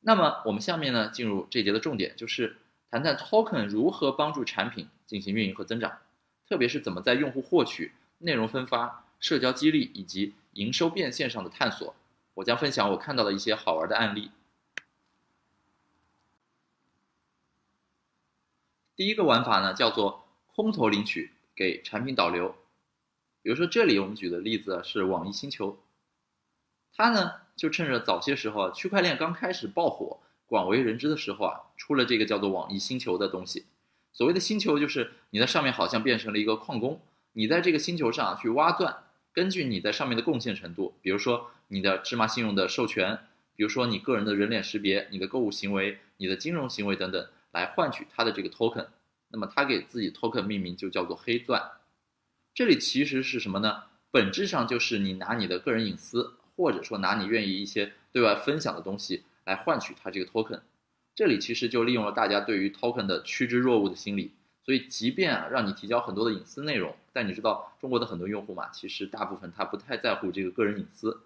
那么我们下面呢进入这节的重点，就是谈谈 token 如何帮助产品进行运营和增长，特别是怎么在用户获取、内容分发、社交激励以及营收变现上的探索。我将分享我看到的一些好玩的案例。第一个玩法呢叫做空投领取给产品导流，比如说这里我们举的例子是网易星球，它呢就趁着早些时候啊区块链刚开始爆火、广为人知的时候啊，出了这个叫做网易星球的东西。所谓的星球就是你在上面好像变成了一个矿工，你在这个星球上去挖钻。根据你在上面的贡献程度，比如说你的芝麻信用的授权，比如说你个人的人脸识别、你的购物行为、你的金融行为等等，来换取它的这个 token。那么它给自己 token 命名就叫做黑钻。这里其实是什么呢？本质上就是你拿你的个人隐私，或者说拿你愿意一些对外分享的东西来换取它这个 token。这里其实就利用了大家对于 token 的趋之若鹜的心理。所以，即便啊让你提交很多的隐私内容，但你知道中国的很多用户嘛，其实大部分他不太在乎这个个人隐私，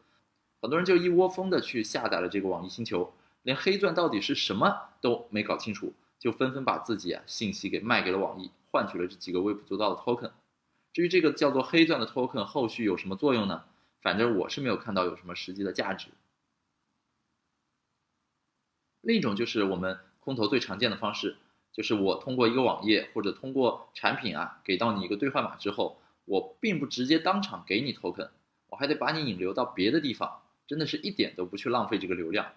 很多人就一窝蜂的去下载了这个网易星球，连黑钻到底是什么都没搞清楚，就纷纷把自己啊信息给卖给了网易，换取了这几个微不足道的 token。至于这个叫做黑钻的 token 后续有什么作用呢？反正我是没有看到有什么实际的价值。另一种就是我们空投最常见的方式。就是我通过一个网页或者通过产品啊，给到你一个兑换码之后，我并不直接当场给你 token，我还得把你引流到别的地方，真的是一点都不去浪费这个流量。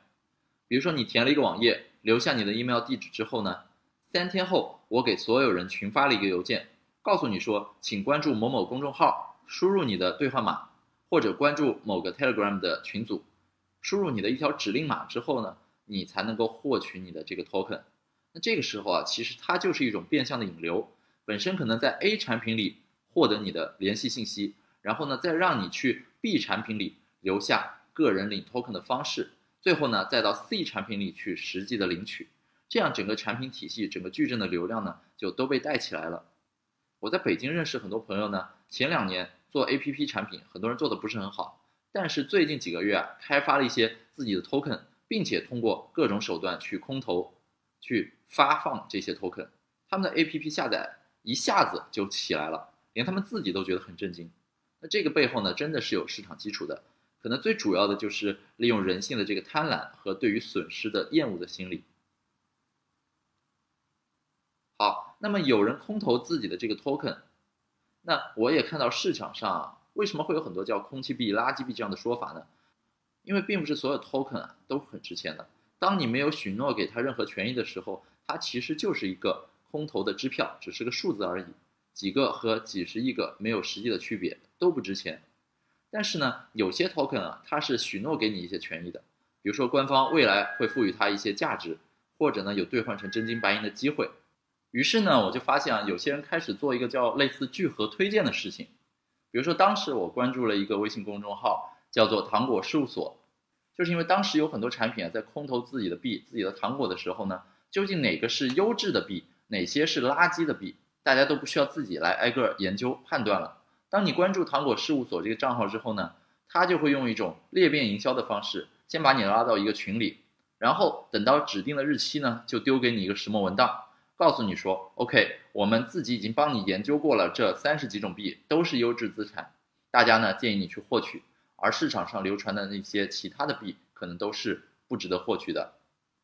比如说你填了一个网页，留下你的 email 地址之后呢，三天后我给所有人群发了一个邮件，告诉你说，请关注某某公众号，输入你的兑换码，或者关注某个 Telegram 的群组，输入你的一条指令码之后呢，你才能够获取你的这个 token。那这个时候啊，其实它就是一种变相的引流，本身可能在 A 产品里获得你的联系信息，然后呢，再让你去 B 产品里留下个人领 token 的方式，最后呢，再到 C 产品里去实际的领取，这样整个产品体系、整个矩阵的流量呢，就都被带起来了。我在北京认识很多朋友呢，前两年做 APP 产品，很多人做的不是很好，但是最近几个月啊，开发了一些自己的 token，并且通过各种手段去空投。去发放这些 token，他们的 APP 下载一下子就起来了，连他们自己都觉得很震惊。那这个背后呢，真的是有市场基础的，可能最主要的就是利用人性的这个贪婪和对于损失的厌恶的心理。好，那么有人空投自己的这个 token，那我也看到市场上啊，为什么会有很多叫空气币、垃圾币这样的说法呢？因为并不是所有 token 啊都很值钱的。当你没有许诺给他任何权益的时候，它其实就是一个空头的支票，只是个数字而已，几个和几十亿个没有实际的区别，都不值钱。但是呢，有些 token 啊，它是许诺给你一些权益的，比如说官方未来会赋予它一些价值，或者呢有兑换成真金白银的机会。于是呢，我就发现啊，有些人开始做一个叫类似聚合推荐的事情，比如说当时我关注了一个微信公众号，叫做糖果事务所。就是因为当时有很多产品啊，在空投自己的币、自己的糖果的时候呢，究竟哪个是优质的币，哪些是垃圾的币，大家都不需要自己来挨个研究判断了。当你关注糖果事务所这个账号之后呢，他就会用一种裂变营销的方式，先把你拉到一个群里，然后等到指定的日期呢，就丢给你一个石墨文档，告诉你说，OK，我们自己已经帮你研究过了，这三十几种币都是优质资产，大家呢建议你去获取。而市场上流传的那些其他的币，可能都是不值得获取的。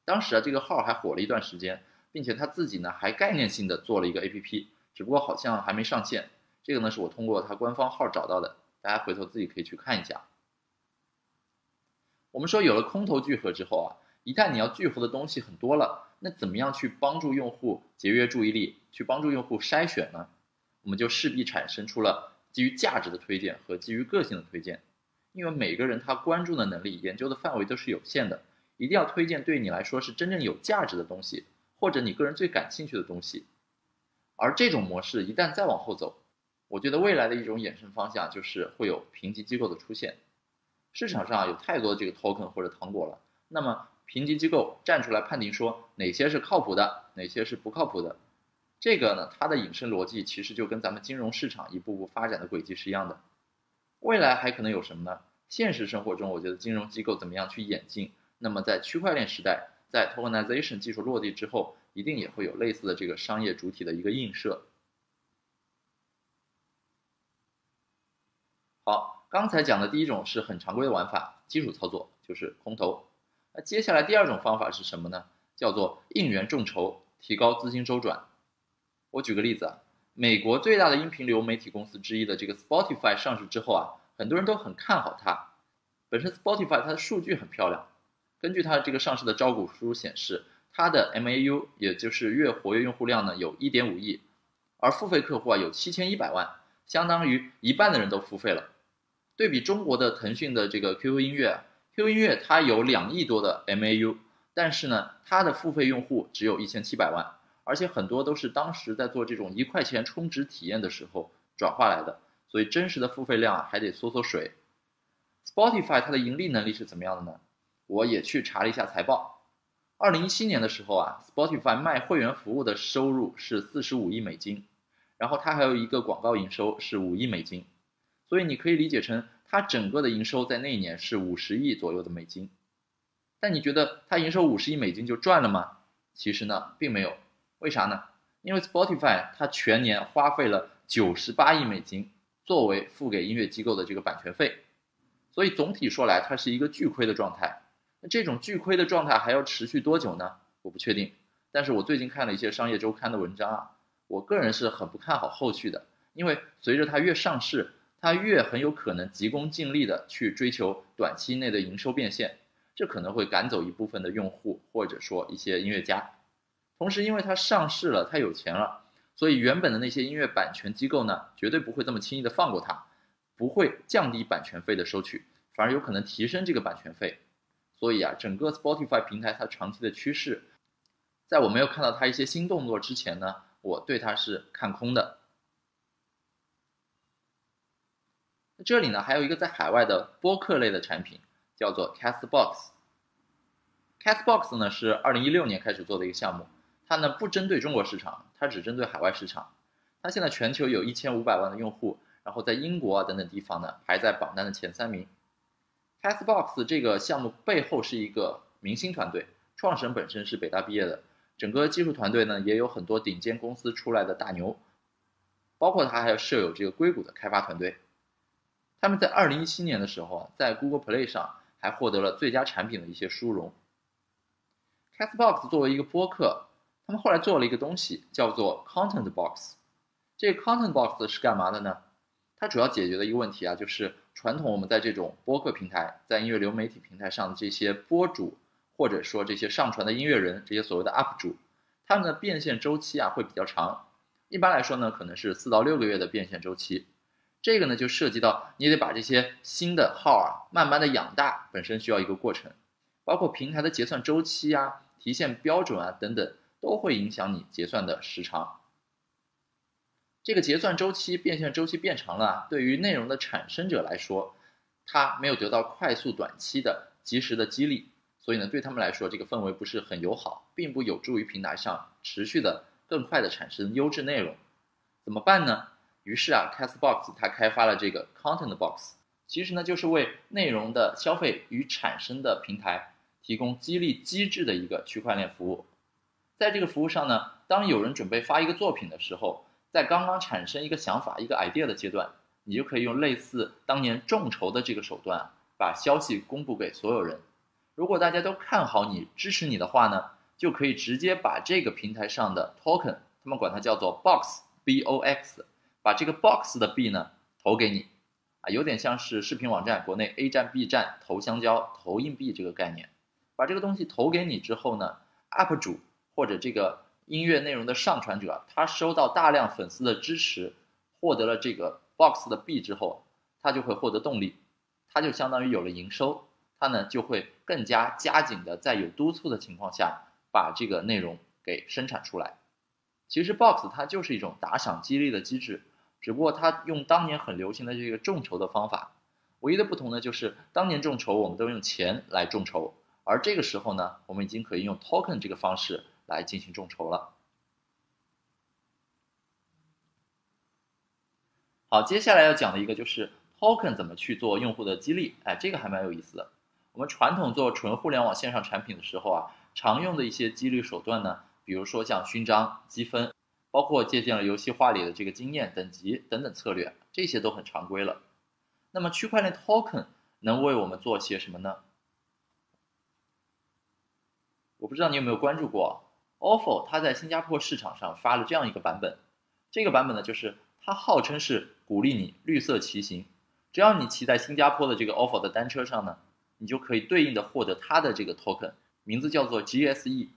当时啊，这个号还火了一段时间，并且他自己呢还概念性的做了一个 APP，只不过好像还没上线。这个呢是我通过他官方号找到的，大家回头自己可以去看一下。我们说有了空头聚合之后啊，一旦你要聚合的东西很多了，那怎么样去帮助用户节约注意力，去帮助用户筛选呢？我们就势必产生出了基于价值的推荐和基于个性的推荐。因为每个人他关注的能力、研究的范围都是有限的，一定要推荐对你来说是真正有价值的东西，或者你个人最感兴趣的东西。而这种模式一旦再往后走，我觉得未来的一种衍生方向就是会有评级机构的出现。市场上有太多的这个 token 或者糖果了，那么评级机构站出来判定说哪些是靠谱的，哪些是不靠谱的，这个呢，它的引申逻辑其实就跟咱们金融市场一步步发展的轨迹是一样的。未来还可能有什么呢？现实生活中，我觉得金融机构怎么样去演进？那么在区块链时代，在 tokenization 技术落地之后，一定也会有类似的这个商业主体的一个映射。好，刚才讲的第一种是很常规的玩法，基础操作就是空投。那接下来第二种方法是什么呢？叫做应援众筹，提高资金周转。我举个例子啊，美国最大的音频流媒体公司之一的这个 Spotify 上市之后啊，很多人都很看好它。本身 Spotify 它的数据很漂亮，根据它这个上市的招股书显示，它的 MAU 也就是月活跃用户量呢有1.5亿，而付费客户啊有7100万，相当于一半的人都付费了。对比中国的腾讯的这个 QQ 音乐 Q 音乐它有两亿多的 MAU，但是呢，它的付费用户只有一千七百万，而且很多都是当时在做这种一块钱充值体验的时候转化来的，所以真实的付费量啊还得缩缩水。Spotify 它的盈利能力是怎么样的呢？我也去查了一下财报，二零一七年的时候啊，Spotify 卖会员服务的收入是四十五亿美金，然后它还有一个广告营收是五亿美金。所以你可以理解成，它整个的营收在那一年是五十亿左右的美金。但你觉得它营收五十亿美金就赚了吗？其实呢，并没有。为啥呢？因为 Spotify 它全年花费了九十八亿美金作为付给音乐机构的这个版权费，所以总体说来，它是一个巨亏的状态。那这种巨亏的状态还要持续多久呢？我不确定。但是我最近看了一些商业周刊的文章啊，我个人是很不看好后续的，因为随着它越上市。它越很有可能急功近利的去追求短期内的营收变现，这可能会赶走一部分的用户，或者说一些音乐家。同时，因为它上市了，它有钱了，所以原本的那些音乐版权机构呢，绝对不会这么轻易的放过它，不会降低版权费的收取，反而有可能提升这个版权费。所以啊，整个 Spotify 平台它长期的趋势，在我没有看到它一些新动作之前呢，我对它是看空的。这里呢，还有一个在海外的播客类的产品，叫做 Castbox。Castbox 呢是二零一六年开始做的一个项目，它呢不针对中国市场，它只针对海外市场。它现在全球有一千五百万的用户，然后在英国啊等等地方呢排在榜单的前三名。Castbox 这个项目背后是一个明星团队，创始人本身是北大毕业的，整个技术团队呢也有很多顶尖公司出来的大牛，包括他还有设有这个硅谷的开发团队。他们在二零一七年的时候啊，在 Google Play 上还获得了最佳产品的一些殊荣。Castbox 作为一个播客，他们后来做了一个东西叫做 Content Box。这个 Content Box 是干嘛的呢？它主要解决的一个问题啊，就是传统我们在这种播客平台，在音乐流媒体平台上的这些播主，或者说这些上传的音乐人，这些所谓的 UP 主，他们的变现周期啊会比较长。一般来说呢，可能是四到六个月的变现周期。这个呢，就涉及到你得把这些新的号啊，慢慢的养大，本身需要一个过程，包括平台的结算周期啊、提现标准啊等等，都会影响你结算的时长。这个结算周期、变现周期变长了，对于内容的产生者来说，他没有得到快速、短期的及时的激励，所以呢，对他们来说，这个氛围不是很友好，并不有助于平台上持续的、更快的产生优质内容。怎么办呢？于是啊，Castbox 它开发了这个 Content Box，其实呢就是为内容的消费与产生的平台提供激励机制的一个区块链服务。在这个服务上呢，当有人准备发一个作品的时候，在刚刚产生一个想法、一个 idea 的阶段，你就可以用类似当年众筹的这个手段，把消息公布给所有人。如果大家都看好你、支持你的话呢，就可以直接把这个平台上的 token，他们管它叫做 box，b o x。把这个 box 的币呢投给你，啊，有点像是视频网站国内 A 站、B 站投香蕉、投硬币这个概念。把这个东西投给你之后呢，UP 主或者这个音乐内容的上传者，他收到大量粉丝的支持，获得了这个 box 的币之后，他就会获得动力，他就相当于有了营收，他呢就会更加加紧的在有督促的情况下把这个内容给生产出来。其实 box 它就是一种打赏激励的机制。只不过他用当年很流行的这个众筹的方法，唯一的不同呢，就是当年众筹我们都用钱来众筹，而这个时候呢，我们已经可以用 token 这个方式来进行众筹了。好，接下来要讲的一个就是 token 怎么去做用户的激励，哎，这个还蛮有意思的。我们传统做纯互联网线上产品的时候啊，常用的一些激励手段呢，比如说像勋章、积分，包括借鉴了游戏化里的这个经验等级等等策略，这些都很常规了。那么区块链 token 能为我们做些什么呢？我不知道你有没有关注过，ofo 它在新加坡市场上发了这样一个版本，这个版本呢就是它号称是鼓励你绿色骑行，只要你骑在新加坡的这个 ofo 的单车上呢，你就可以对应的获得它的这个 token，名字叫做 GSE。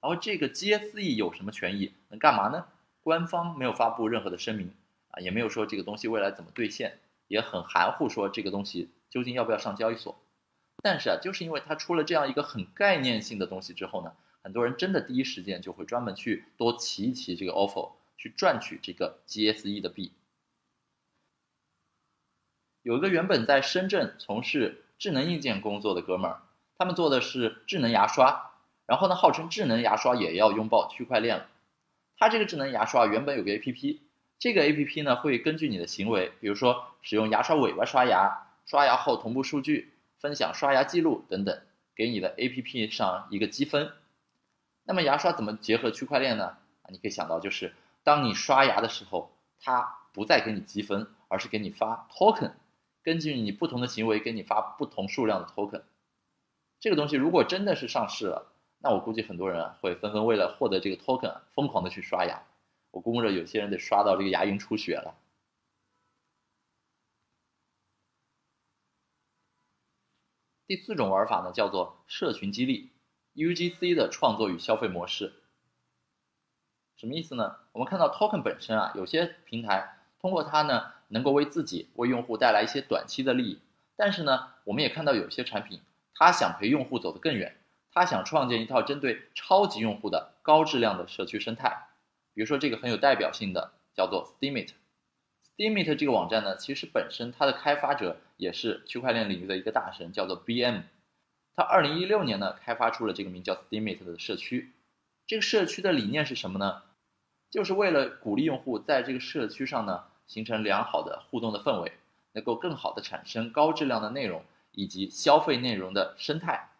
然后这个 GSE 有什么权益，能干嘛呢？官方没有发布任何的声明啊，也没有说这个东西未来怎么兑现，也很含糊说这个东西究竟要不要上交易所。但是啊，就是因为它出了这样一个很概念性的东西之后呢，很多人真的第一时间就会专门去多骑一骑这个 ofo，去赚取这个 GSE 的币。有一个原本在深圳从事智能硬件工作的哥们儿，他们做的是智能牙刷，然后呢，号称智能牙刷也要拥抱区块链了。它这个智能牙刷原本有个 APP，这个 APP 呢会根据你的行为，比如说使用牙刷尾巴刷牙，刷牙后同步数据。分享刷牙记录等等，给你的 APP 上一个积分。那么牙刷怎么结合区块链呢？啊，你可以想到，就是当你刷牙的时候，它不再给你积分，而是给你发 token，根据你不同的行为给你发不同数量的 token。这个东西如果真的是上市了，那我估计很多人啊会纷纷为了获得这个 token 疯狂的去刷牙。我估摸着有些人得刷到这个牙龈出血了。第四种玩法呢，叫做社群激励 （UGC） 的创作与消费模式。什么意思呢？我们看到 token 本身啊，有些平台通过它呢，能够为自己、为用户带来一些短期的利益。但是呢，我们也看到有些产品，它想陪用户走得更远，他想创建一套针对超级用户的高质量的社区生态。比如说这个很有代表性的，叫做 Steemit。Steemit 这个网站呢，其实本身它的开发者也是区块链领域的一个大神，叫做 BM。他二零一六年呢，开发出了这个名叫 Steemit 的社区。这个社区的理念是什么呢？就是为了鼓励用户在这个社区上呢，形成良好的互动的氛围，能够更好的产生高质量的内容以及消费内容的生态。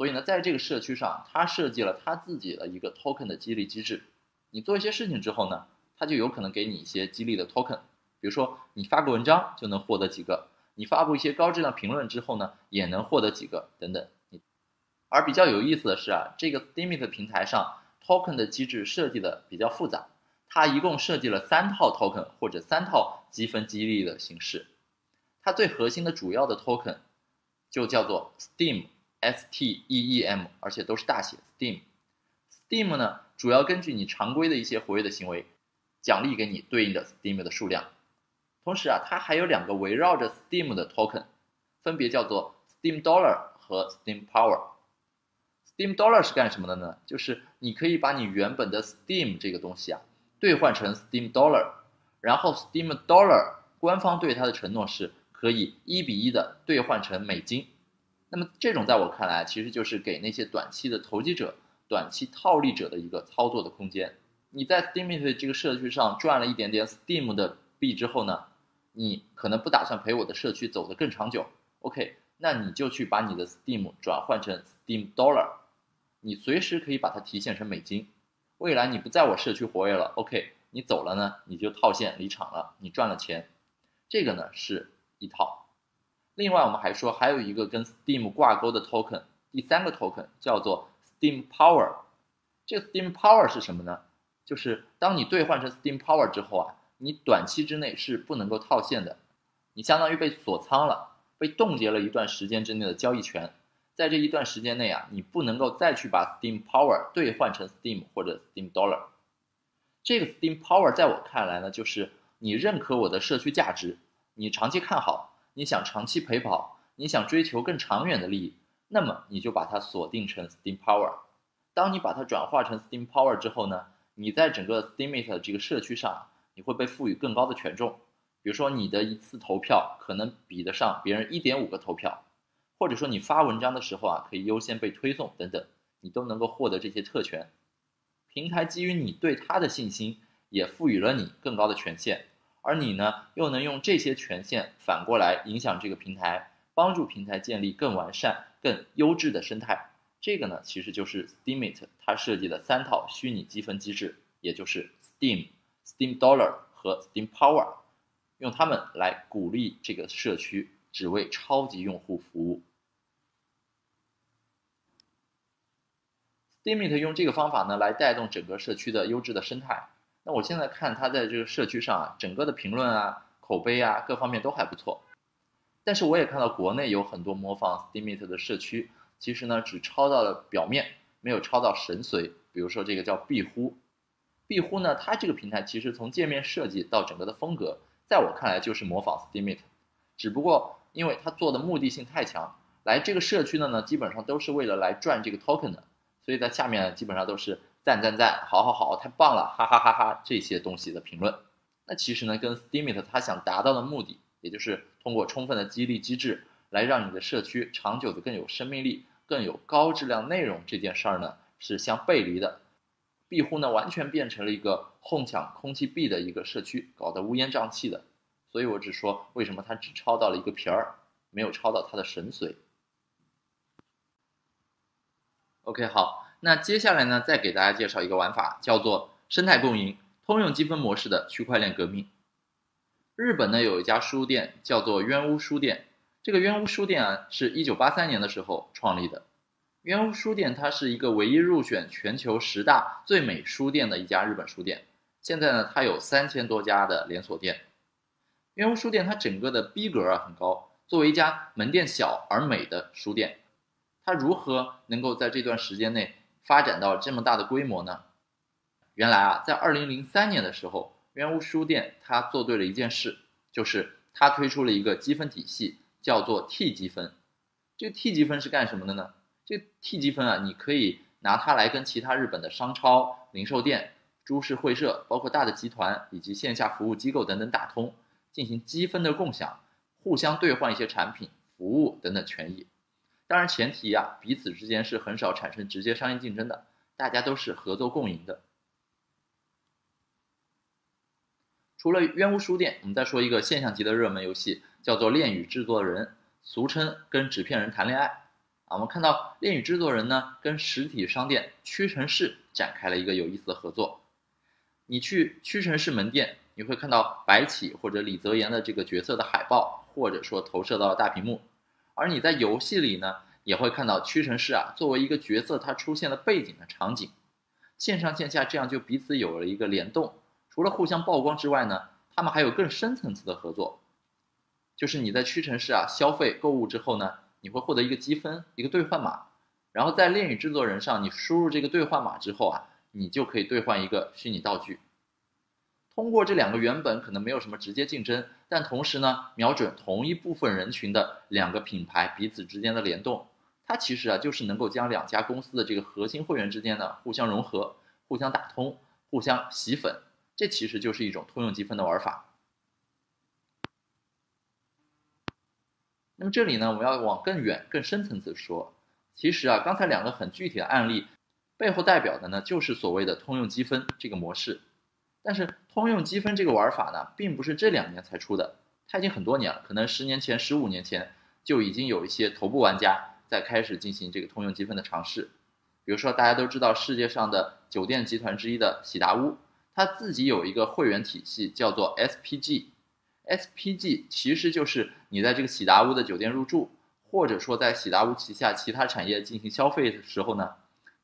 所以呢，在这个社区上，他设计了他自己的一个 token 的激励机制。你做一些事情之后呢，他就有可能给你一些激励的 token。比如说，你发个文章就能获得几个；你发布一些高质量评论之后呢，也能获得几个等等。而比较有意思的是啊，这个 Steemit 平台上 token 的机制设计的比较复杂，它一共设计了三套 token 或者三套积分激励的形式。它最核心的主要的 token 就叫做 Steam S T E E M，而且都是大写 Steam。Steam 呢，主要根据你常规的一些活跃的行为，奖励给你对应的 Steam 的数量。同时啊，它还有两个围绕着 Steam 的 token，分别叫做 Steam Dollar 和 Steam Power。Steam Dollar 是干什么的呢？就是你可以把你原本的 Steam 这个东西啊，兑换成 Steam Dollar，然后 Steam Dollar 官方对它的承诺是可以一比一的兑换成美金。那么这种在我看来，其实就是给那些短期的投机者、短期套利者的一个操作的空间。你在 Steemit 这个社区上赚了一点点 Steam 的币之后呢？你可能不打算陪我的社区走得更长久，OK？那你就去把你的 Steam 转换成 Steam Dollar，你随时可以把它提现成美金。未来你不在我社区活跃了，OK？你走了呢，你就套现离场了，你赚了钱。这个呢是一套。另外我们还说还有一个跟 Steam 挂钩的 token，第三个 token 叫做 Steam Power。这个 Steam Power 是什么呢？就是当你兑换成 Steam Power 之后啊。你短期之内是不能够套现的，你相当于被锁仓了，被冻结了一段时间之内的交易权。在这一段时间内啊，你不能够再去把 Steam Power 兑换成 Steam 或者 Steam Dollar。这个 Steam Power 在我看来呢，就是你认可我的社区价值，你长期看好，你想长期陪跑，你想追求更长远的利益，那么你就把它锁定成 Steam Power。当你把它转化成 Steam Power 之后呢，你在整个 Steamit 这个社区上。你会被赋予更高的权重，比如说你的一次投票可能比得上别人一点五个投票，或者说你发文章的时候啊可以优先被推送等等，你都能够获得这些特权。平台基于你对它的信心，也赋予了你更高的权限，而你呢又能用这些权限反过来影响这个平台，帮助平台建立更完善、更优质的生态。这个呢，其实就是 Steamit 它设计的三套虚拟积分机制，也就是 Steam、Steam Dollar 和 Steam Power，用它们来鼓励这个社区只为超级用户服务。Steamit 用这个方法呢，来带动整个社区的优质的生态。那我现在看他在这个社区上啊，整个的评论啊、口碑啊，各方面都还不错。但是我也看到国内有很多模仿 Steemit 的社区，其实呢只抄到了表面，没有抄到神髓。比如说这个叫壁呼，壁呼呢，它这个平台其实从界面设计到整个的风格，在我看来就是模仿 Steemit，只不过因为它做的目的性太强，来这个社区的呢，基本上都是为了来赚这个 token 的。所以在下面基本上都是赞赞赞，好好好，太棒了，哈哈哈哈这些东西的评论。那其实呢，跟 Steemit 它想达到的目的，也就是通过充分的激励机制，来让你的社区长久的更有生命力，更有高质量内容这件事儿呢，是相背离的。庇护呢，完全变成了一个哄抢空气币的一个社区，搞得乌烟瘴气的。所以我只说为什么它只抄到了一个皮儿，没有抄到它的神髓。OK，好，那接下来呢，再给大家介绍一个玩法，叫做生态共赢、通用积分模式的区块链革命。日本呢有一家书店叫做渊屋书店，这个渊屋书店啊是一九八三年的时候创立的。渊屋书店它是一个唯一入选全球十大最美书店的一家日本书店，现在呢它有三千多家的连锁店。渊屋书店它整个的逼格啊很高，作为一家门店小而美的书店。它如何能够在这段时间内发展到这么大的规模呢？原来啊，在二零零三年的时候，冤屋书店它做对了一件事，就是它推出了一个积分体系，叫做 T 积分。这个 T 积分是干什么的呢？这个 T 积分啊，你可以拿它来跟其他日本的商超、零售店、株式会社，包括大的集团以及线下服务机构等等打通，进行积分的共享，互相兑换一些产品、服务等等权益。当然，前提呀，彼此之间是很少产生直接商业竞争的，大家都是合作共赢的。除了冤屋书店，我们再说一个现象级的热门游戏，叫做《恋与制作人》，俗称跟纸片人谈恋爱。啊，我们看到《恋与制作人》呢，跟实体商店屈臣氏展开了一个有意思的合作。你去屈臣氏门店，你会看到白起或者李泽言的这个角色的海报，或者说投射到了大屏幕。而你在游戏里呢，也会看到屈臣氏啊作为一个角色，它出现的背景的场景，线上线下这样就彼此有了一个联动。除了互相曝光之外呢，他们还有更深层次的合作，就是你在屈臣氏啊消费购物之后呢，你会获得一个积分，一个兑换码，然后在恋与制作人上你输入这个兑换码之后啊，你就可以兑换一个虚拟道具。通过这两个原本可能没有什么直接竞争，但同时呢，瞄准同一部分人群的两个品牌彼此之间的联动，它其实啊就是能够将两家公司的这个核心会员之间呢互相融合、互相打通、互相洗粉，这其实就是一种通用积分的玩法。那么这里呢，我们要往更远、更深层次说，其实啊，刚才两个很具体的案例背后代表的呢，就是所谓的通用积分这个模式。但是通用积分这个玩法呢，并不是这两年才出的，它已经很多年了，可能十年前、十五年前就已经有一些头部玩家在开始进行这个通用积分的尝试。比如说，大家都知道世界上的酒店集团之一的喜达屋，它自己有一个会员体系，叫做 SPG。SPG 其实就是你在这个喜达屋的酒店入住，或者说在喜达屋旗下其他产业进行消费的时候呢，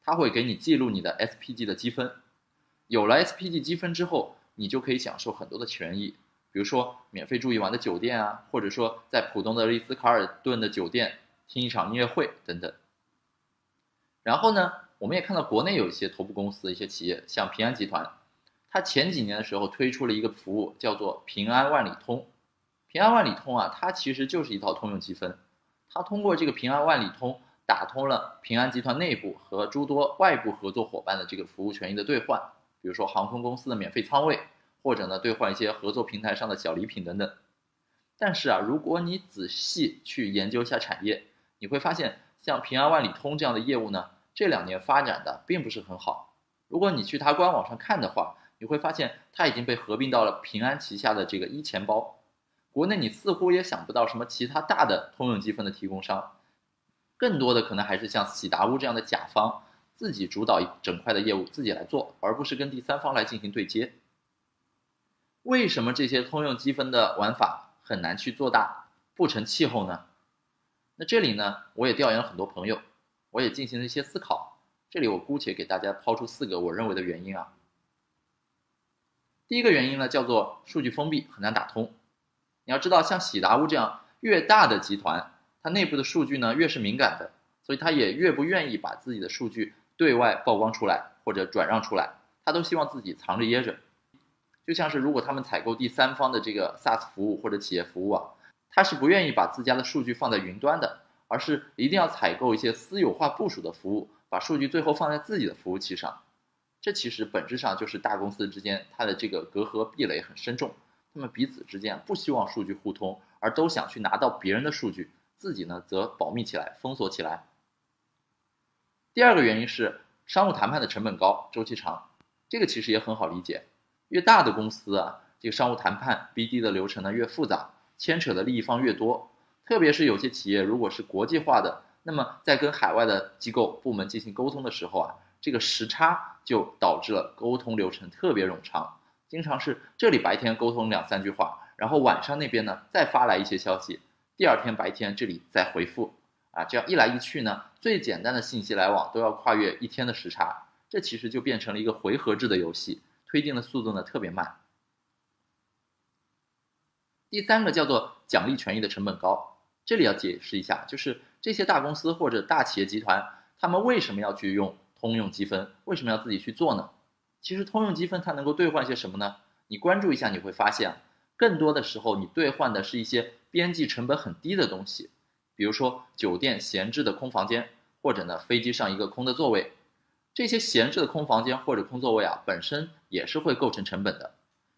它会给你记录你的 SPG 的积分。有了 SPG 积分之后，你就可以享受很多的权益，比如说免费住一晚的酒店啊，或者说在浦东的丽思卡尔顿的酒店听一场音乐会等等。然后呢，我们也看到国内有一些头部公司的、一些企业，像平安集团，它前几年的时候推出了一个服务，叫做平安万里通。平安万里通啊，它其实就是一套通用积分，它通过这个平安万里通打通了平安集团内部和诸多外部合作伙伴的这个服务权益的兑换。比如说航空公司的免费舱位，或者呢兑换一些合作平台上的小礼品等等。但是啊，如果你仔细去研究一下产业，你会发现像平安万里通这样的业务呢，这两年发展的并不是很好。如果你去它官网上看的话，你会发现它已经被合并到了平安旗下的这个一钱包。国内你似乎也想不到什么其他大的通用积分的提供商。更多的可能还是像喜达屋这样的甲方自己主导一整块的业务，自己来做，而不是跟第三方来进行对接。为什么这些通用积分的玩法很难去做大，不成气候呢？那这里呢，我也调研了很多朋友，我也进行了一些思考。这里我姑且给大家抛出四个我认为的原因啊。第一个原因呢，叫做数据封闭，很难打通。你要知道，像喜达屋这样越大的集团，它内部的数据呢越是敏感的，所以它也越不愿意把自己的数据对外曝光出来或者转让出来，他都希望自己藏着掖着。就像是如果他们采购第三方的这个 SaaS 服务或者企业服务啊，他是不愿意把自家的数据放在云端的，而是一定要采购一些私有化部署的服务，把数据最后放在自己的服务器上。这其实本质上就是大公司之间它的这个隔阂壁垒很深重，他们彼此之间不希望数据互通，而都想去拿到别人的数据，自己呢则保密起来、封锁起来。第二个原因是商务谈判的成本高、周期长，这个其实也很好理解。越大的公司啊，这个商务谈判 BD 的流程呢越复杂，牵扯的利益方越多。特别是有些企业如果是国际化的，那么在跟海外的机构部门进行沟通的时候啊，这个时差就导致了沟通流程特别冗长，经常是这里白天沟通两三句话，然后晚上那边呢再发来一些消息，第二天白天这里再回复，啊，这样一来一去呢，最简单的信息来往都要跨越一天的时差，这其实就变成了一个回合制的游戏。推进的速度呢特别慢。第三个叫做奖励权益的成本高，这里要解释一下，就是这些大公司或者大企业集团，他们为什么要去用通用积分？为什么要自己去做呢？其实通用积分它能够兑换些什么呢？你关注一下，你会发现，更多的时候你兑换的是一些边际成本很低的东西，比如说酒店闲置的空房间，或者呢飞机上一个空的座位。这些闲置的空房间或者空座位啊，本身也是会构成成本的。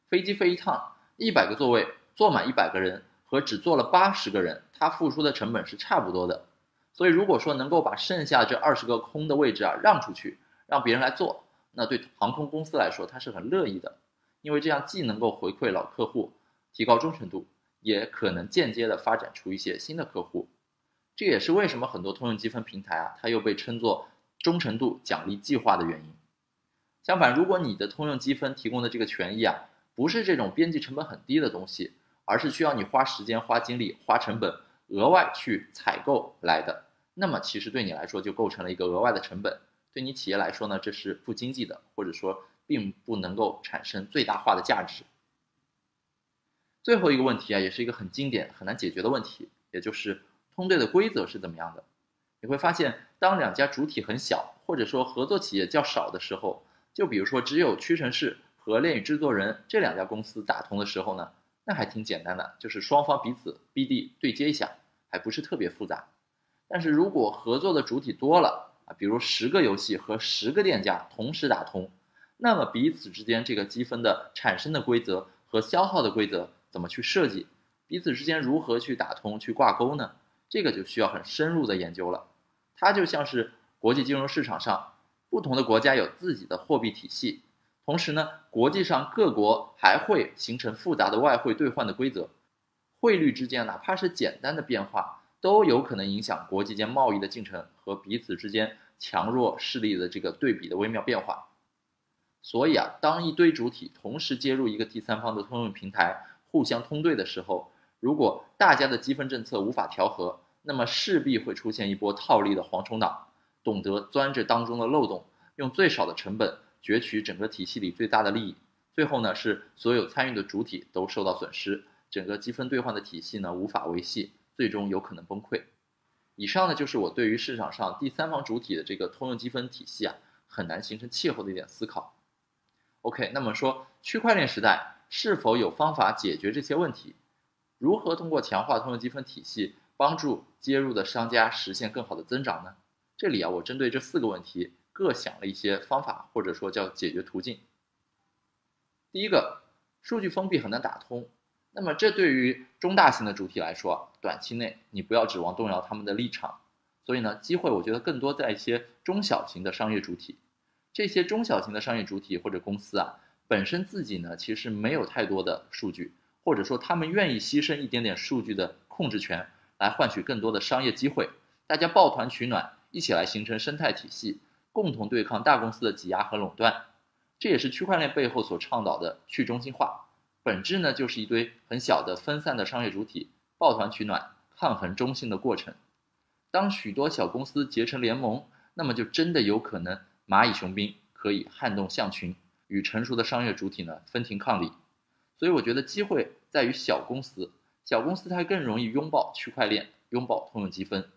飞机飞一趟，一百个座位坐满一百个人，和只坐了八十个人，它付出的成本是差不多的。所以，如果说能够把剩下这二十个空的位置啊让出去，让别人来坐，那对航空公司来说，它是很乐意的，因为这样既能够回馈老客户，提高忠诚度，也可能间接的发展出一些新的客户。这也是为什么很多通用积分平台啊，它又被称作。忠诚度奖励计划的原因。相反，如果你的通用积分提供的这个权益啊，不是这种边际成本很低的东西，而是需要你花时间、花精力、花成本额外去采购来的，那么其实对你来说就构成了一个额外的成本。对你企业来说呢，这是不经济的，或者说并不能够产生最大化的价值。最后一个问题啊，也是一个很经典、很难解决的问题，也就是通兑的规则是怎么样的？你会发现，当两家主体很小，或者说合作企业较少的时候，就比如说只有屈臣氏和恋与制作人这两家公司打通的时候呢，那还挺简单的，就是双方彼此 BD 对接一下，还不是特别复杂。但是如果合作的主体多了啊，比如十个游戏和十个店家同时打通，那么彼此之间这个积分的产生的规则和消耗的规则怎么去设计？彼此之间如何去打通、去挂钩呢？这个就需要很深入的研究了，它就像是国际金融市场上不同的国家有自己的货币体系，同时呢，国际上各国还会形成复杂的外汇兑换的规则，汇率之间哪怕是简单的变化，都有可能影响国际间贸易的进程和彼此之间强弱势力的这个对比的微妙变化。所以啊，当一堆主体同时接入一个第三方的通用平台，互相通兑的时候，如果大家的积分政策无法调和，那么势必会出现一波套利的蝗虫党，懂得钻这当中的漏洞，用最少的成本攫取整个体系里最大的利益。最后呢，是所有参与的主体都受到损失，整个积分兑换的体系呢无法维系，最终有可能崩溃。以上呢就是我对于市场上第三方主体的这个通用积分体系啊很难形成气候的一点思考。OK，那么说区块链时代是否有方法解决这些问题？如何通过强化通用积分体系，帮助接入的商家实现更好的增长呢？这里啊，我针对这四个问题各想了一些方法，或者说叫解决途径。第一个，数据封闭很难打通，那么这对于中大型的主体来说，短期内你不要指望动摇他们的立场。所以呢，机会我觉得更多在一些中小型的商业主体，这些中小型的商业主体或者公司啊，本身自己呢其实没有太多的数据。或者说，他们愿意牺牲一点点数据的控制权，来换取更多的商业机会，大家抱团取暖，一起来形成生态体系，共同对抗大公司的挤压和垄断。这也是区块链背后所倡导的去中心化，本质呢就是一堆很小的分散的商业主体抱团取暖、抗衡中心的过程。当许多小公司结成联盟，那么就真的有可能蚂蚁雄兵可以撼动象群，与成熟的商业主体呢分庭抗礼。所以我觉得机会在于小公司，小公司它更容易拥抱区块链，拥抱通用积分。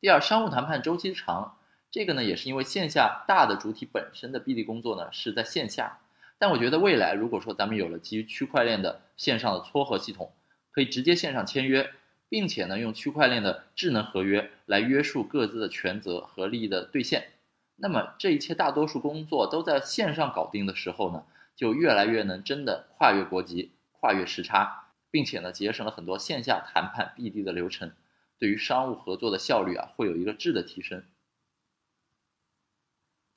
第二，商务谈判周期长。这个呢，也是因为线下大的主体本身的 BD 工作呢是在线下，但我觉得未来如果说咱们有了基于区块链的线上的撮合系统，可以直接线上签约，并且呢用区块链的智能合约来约束各自的权责和利益的兑现，那么这一切大多数工作都在线上搞定的时候呢，就越来越能真的跨越国籍、跨越时差，并且呢节省了很多线下谈判 BD 的流程，对于商务合作的效率啊会有一个质的提升。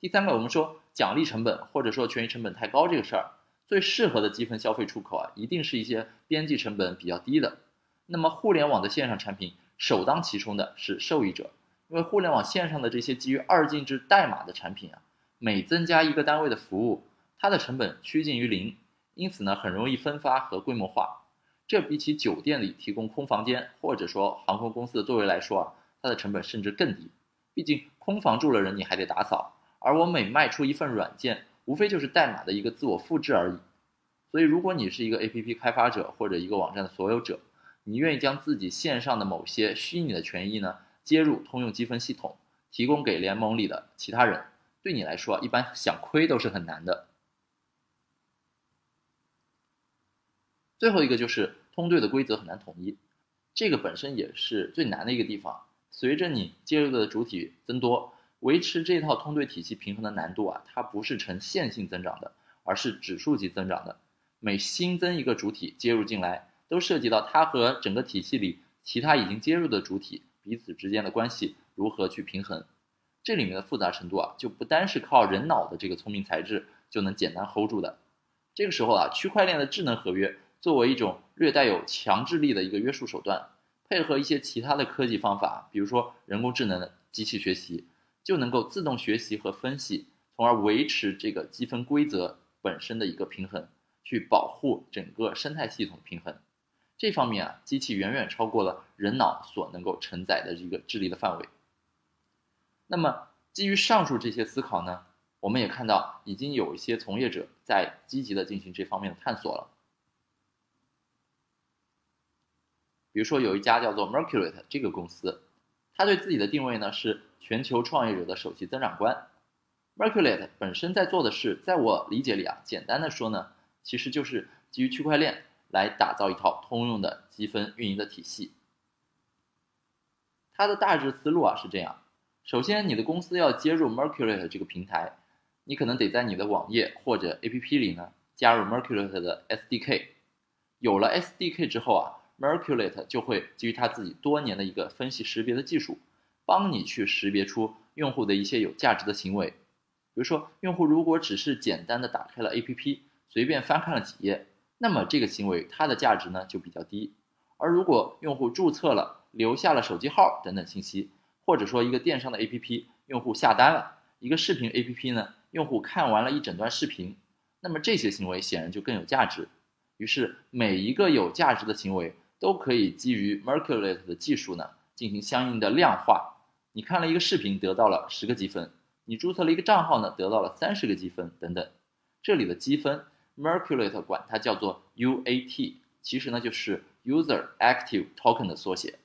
第三个，我们说奖励成本或者说权益成本太高这个事儿，最适合的积分消费出口啊，一定是一些边际成本比较低的。那么互联网的线上产品首当其冲的是受益者，因为互联网线上的这些基于二进制代码的产品啊，每增加一个单位的服务，它的成本趋近于零，因此呢，很容易分发和规模化。这比起酒店里提供空房间或者说航空公司的座位来说啊，它的成本甚至更低。毕竟空房住了人，你还得打扫。而我每卖出一份软件，无非就是代码的一个自我复制而已。所以，如果你是一个 APP 开发者或者一个网站的所有者，你愿意将自己线上的某些虚拟的权益呢接入通用积分系统，提供给联盟里的其他人，对你来说啊，一般想亏都是很难的。最后一个就是通兑的规则很难统一，这个本身也是最难的一个地方。随着你接入的主体增多。维持这套通兑体系平衡的难度啊，它不是呈线性增长的，而是指数级增长的。每新增一个主体接入进来，都涉及到它和整个体系里其他已经接入的主体彼此之间的关系如何去平衡。这里面的复杂程度啊，就不单是靠人脑的这个聪明才智就能简单 hold 住的。这个时候啊，区块链的智能合约作为一种略带有强制力的一个约束手段，配合一些其他的科技方法，比如说人工智能的机器学习。就能够自动学习和分析，从而维持这个积分规则本身的一个平衡，去保护整个生态系统平衡。这方面啊，机器远远超过了人脑所能够承载的一个智力的范围。那么，基于上述这些思考呢，我们也看到已经有一些从业者在积极的进行这方面的探索了。比如说，有一家叫做 Mercurate 这个公司，它对自己的定位呢是。全球创业者的首席增长官，Merculate 本身在做的事，在我理解里啊，简单的说呢，其实就是基于区块链来打造一套通用的积分运营的体系。它的大致思路啊是这样：首先，你的公司要接入 Merculate 这个平台，你可能得在你的网页或者 APP 里呢加入 Merculate 的 SDK。有了 SDK 之后啊，Merculate 就会基于它自己多年的一个分析识别的技术。帮你去识别出用户的一些有价值的行为，比如说，用户如果只是简单的打开了 APP，随便翻看了几页，那么这个行为它的价值呢就比较低。而如果用户注册了，留下了手机号等等信息，或者说一个电商的 APP，用户下单了一个视频 APP 呢，用户看完了一整段视频，那么这些行为显然就更有价值。于是每一个有价值的行为都可以基于 Merculate 的技术呢进行相应的量化。你看了一个视频得到了十个积分，你注册了一个账号呢得到了三十个积分等等。这里的积分，Merculate 管它叫做 UAT，其实呢就是 User Active Token 的缩写。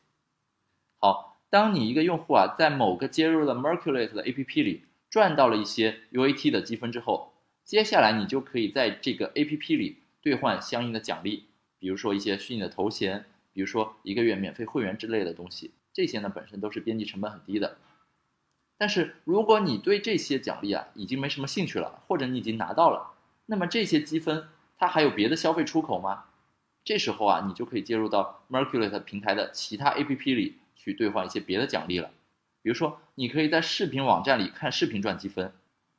好，当你一个用户啊在某个接入了 Merculate 的 APP 里赚到了一些 UAT 的积分之后，接下来你就可以在这个 APP 里兑换相应的奖励，比如说一些虚拟的头衔，比如说一个月免费会员之类的东西。这些呢本身都是边际成本很低的，但是如果你对这些奖励啊已经没什么兴趣了，或者你已经拿到了，那么这些积分它还有别的消费出口吗？这时候啊你就可以接入到 Merculate 平台的其他 APP 里去兑换一些别的奖励了，比如说你可以在视频网站里看视频赚积分，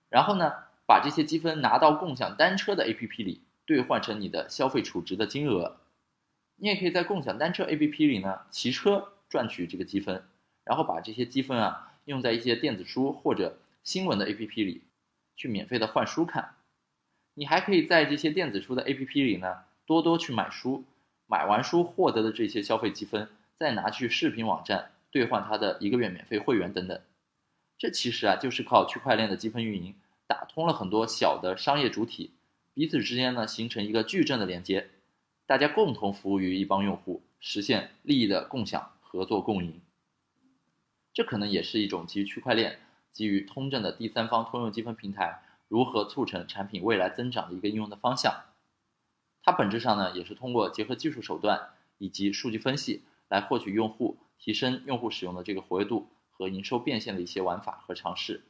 然后呢把这些积分拿到共享单车的 APP 里兑换成你的消费储值的金额。你也可以在共享单车 APP 里呢骑车赚取这个积分，然后把这些积分啊用在一些电子书或者新闻的 APP 里，去免费的换书看。你还可以在这些电子书的 APP 里呢多多去买书，买完书获得的这些消费积分，再拿去视频网站兑换它的一个月免费会员等等。这其实啊就是靠区块链的积分运营，打通了很多小的商业主体，彼此之间呢形成一个矩阵的连接。大家共同服务于一帮用户，实现利益的共享、合作共赢。这可能也是一种基于区块链、基于通证的第三方通用积分平台如何促成产品未来增长的一个应用的方向。它本质上呢，也是通过结合技术手段以及数据分析来获取用户、提升用户使用的这个活跃度和营收变现的一些玩法和尝试。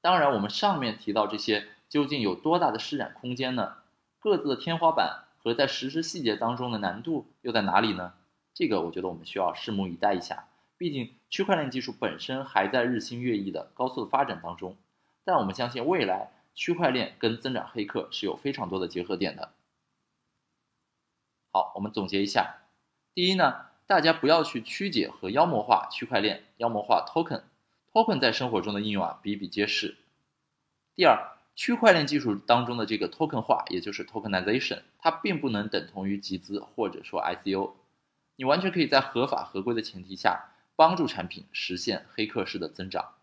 当然，我们上面提到这些究竟有多大的施展空间呢？各自的天花板。和在实施细节当中的难度又在哪里呢？这个我觉得我们需要拭目以待一下。毕竟区块链技术本身还在日新月异的高速的发展当中，但我们相信未来区块链跟增长黑客是有非常多的结合点的。好，我们总结一下：第一呢，大家不要去曲解和妖魔化区块链，妖魔化 token，token 在生活中的应用啊比比皆是。第二。区块链技术当中的这个 token 化，也就是 tokenization，它并不能等同于集资或者说 ICO。你完全可以在合法合规的前提下，帮助产品实现黑客式的增长。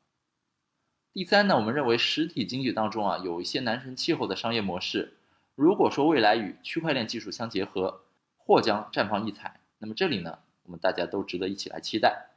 第三呢，我们认为实体经济当中啊，有一些男神气候的商业模式，如果说未来与区块链技术相结合，或将绽放异彩。那么这里呢，我们大家都值得一起来期待。